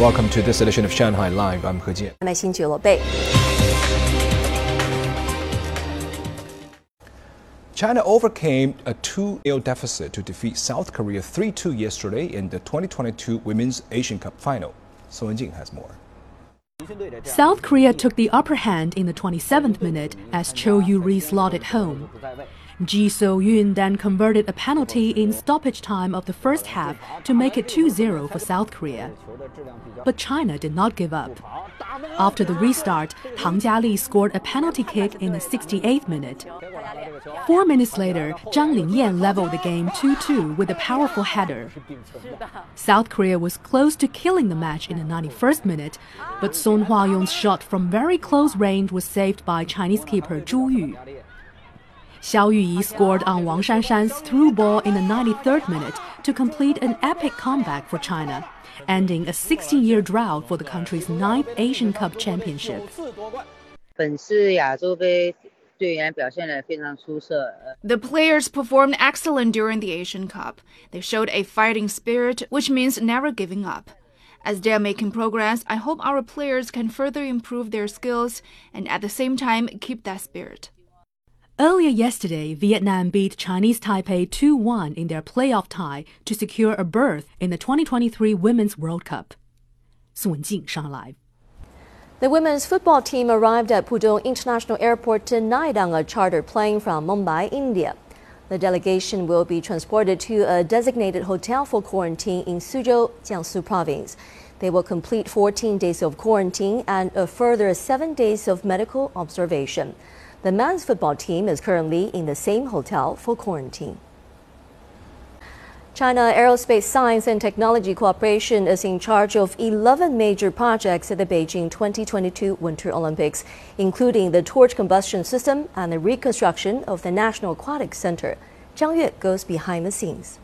Welcome to this edition of Shanghai Live. I'm He Jian. And China overcame a 2-0 deficit to defeat South Korea 3-2 yesterday in the 2022 Women's Asian Cup final. Song Wenjing has more. South Korea took the upper hand in the 27th minute as Choe Yu-ri slotted home. Ji So-yun then converted a penalty in stoppage time of the first half to make it 2-0 for South Korea. But China did not give up. After the restart, Tang Jiali scored a penalty kick in the 68th minute. Four minutes later, Zhang Linyan leveled the game 2-2 with a powerful header. South Korea was close to killing the match in the 91st minute, but Son Hwa-yeon's shot from very close range was saved by Chinese keeper Zhu Yu. Xiao Yuyi scored on Wang Shanshan's through ball in the 93rd minute to complete an epic comeback for China, ending a 16-year drought for the country's ninth Asian Cup championship. 本次亚洲杯队员表现得非常出色，呃 The players performed excellent during the Asian Cup. They showed a fighting spirit, which means never giving up. As they are making progress, I hope our players can further improve their skills and at the same time keep that spirit. Earlier yesterday, Vietnam beat Chinese Taipei 2 1 in their playoff tie to secure a berth in the 2023 Women's World Cup. Song Wenjing, Shanghai The women's football team arrived at Pudong International Airport tonight on a charter plane from Mumbai, India. The delegation will be transported to a designated hotel for quarantine in Suzhou, Jiangsu province. They will complete 14 days of quarantine and a further seven days of medical observation. The men's football team is currently in the same hotel for quarantine. China Aerospace Science and Technology Corporation is in charge of 11 major projects at the Beijing 2022 Winter Olympics, including the torch combustion system and the reconstruction of the National Aquatic Center. Zhang Yue goes behind the scenes.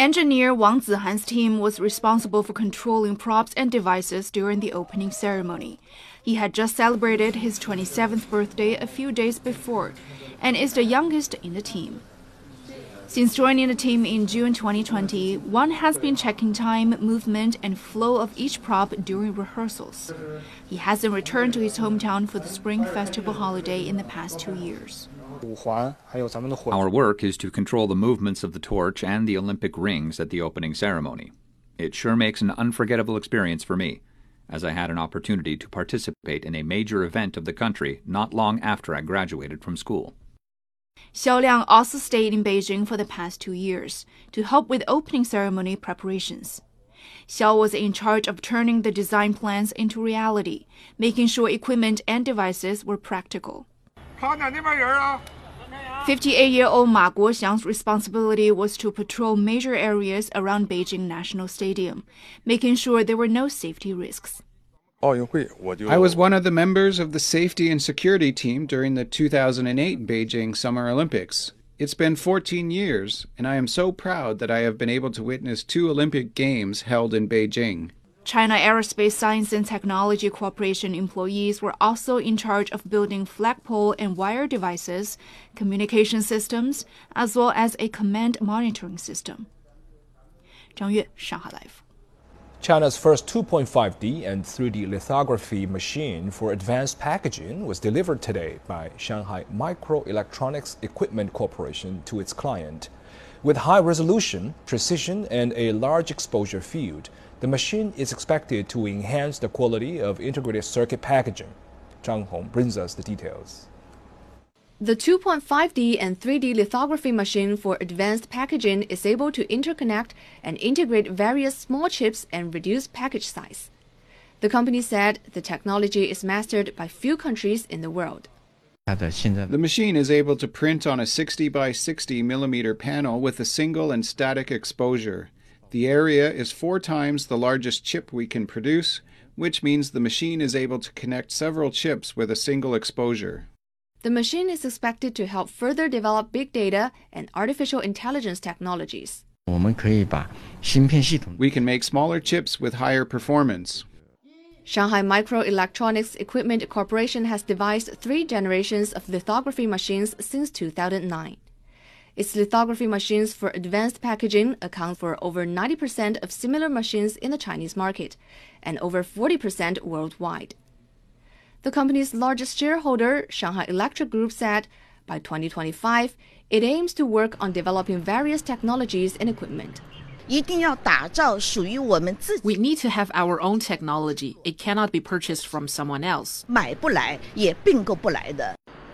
Engineer Wang Zihan's team was responsible for controlling props and devices during the opening ceremony. He had just celebrated his 27th birthday a few days before and is the youngest in the team. Since joining the team in June 2020, Wang has been checking time, movement, and flow of each prop during rehearsals. He hasn't returned to his hometown for the Spring Festival holiday in the past two years. Our work is to control the movements of the torch and the Olympic rings at the opening ceremony. It sure makes an unforgettable experience for me, as I had an opportunity to participate in a major event of the country not long after I graduated from school. Xiao Liang also stayed in Beijing for the past two years to help with opening ceremony preparations. Xiao was in charge of turning the design plans into reality, making sure equipment and devices were practical. 58-year-old Ma Guoxiang's responsibility was to patrol major areas around Beijing National Stadium, making sure there were no safety risks. I was one of the members of the safety and security team during the 2008 Beijing Summer Olympics. It's been 14 years, and I am so proud that I have been able to witness two Olympic Games held in Beijing. China Aerospace Science and Technology Corporation employees were also in charge of building flagpole and wire devices, communication systems, as well as a command monitoring system. Zhang Yue, Shanghai Live. China's first 2.5D and 3D lithography machine for advanced packaging was delivered today by Shanghai Microelectronics Equipment Corporation to its client. With high resolution, precision, and a large exposure field, the machine is expected to enhance the quality of integrated circuit packaging. Zhang Hong brings us the details. The 2.5D and 3D lithography machine for advanced packaging is able to interconnect and integrate various small chips and reduce package size. The company said the technology is mastered by few countries in the world. The machine is able to print on a 60 by 60 millimeter panel with a single and static exposure. The area is four times the largest chip we can produce, which means the machine is able to connect several chips with a single exposure. The machine is expected to help further develop big data and artificial intelligence technologies. We can make smaller chips with higher performance. Shanghai Microelectronics Equipment Corporation has devised three generations of lithography machines since 2009. Its lithography machines for advanced packaging account for over 90% of similar machines in the Chinese market and over 40% worldwide. The company's largest shareholder, Shanghai Electric Group, said by 2025, it aims to work on developing various technologies and equipment. We need to have our own technology. It cannot be purchased from someone else.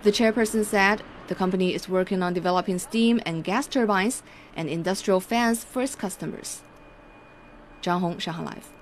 The chairperson said the company is working on developing steam and gas turbines and industrial fans for its customers. Zhang Hong, Shanghai Live.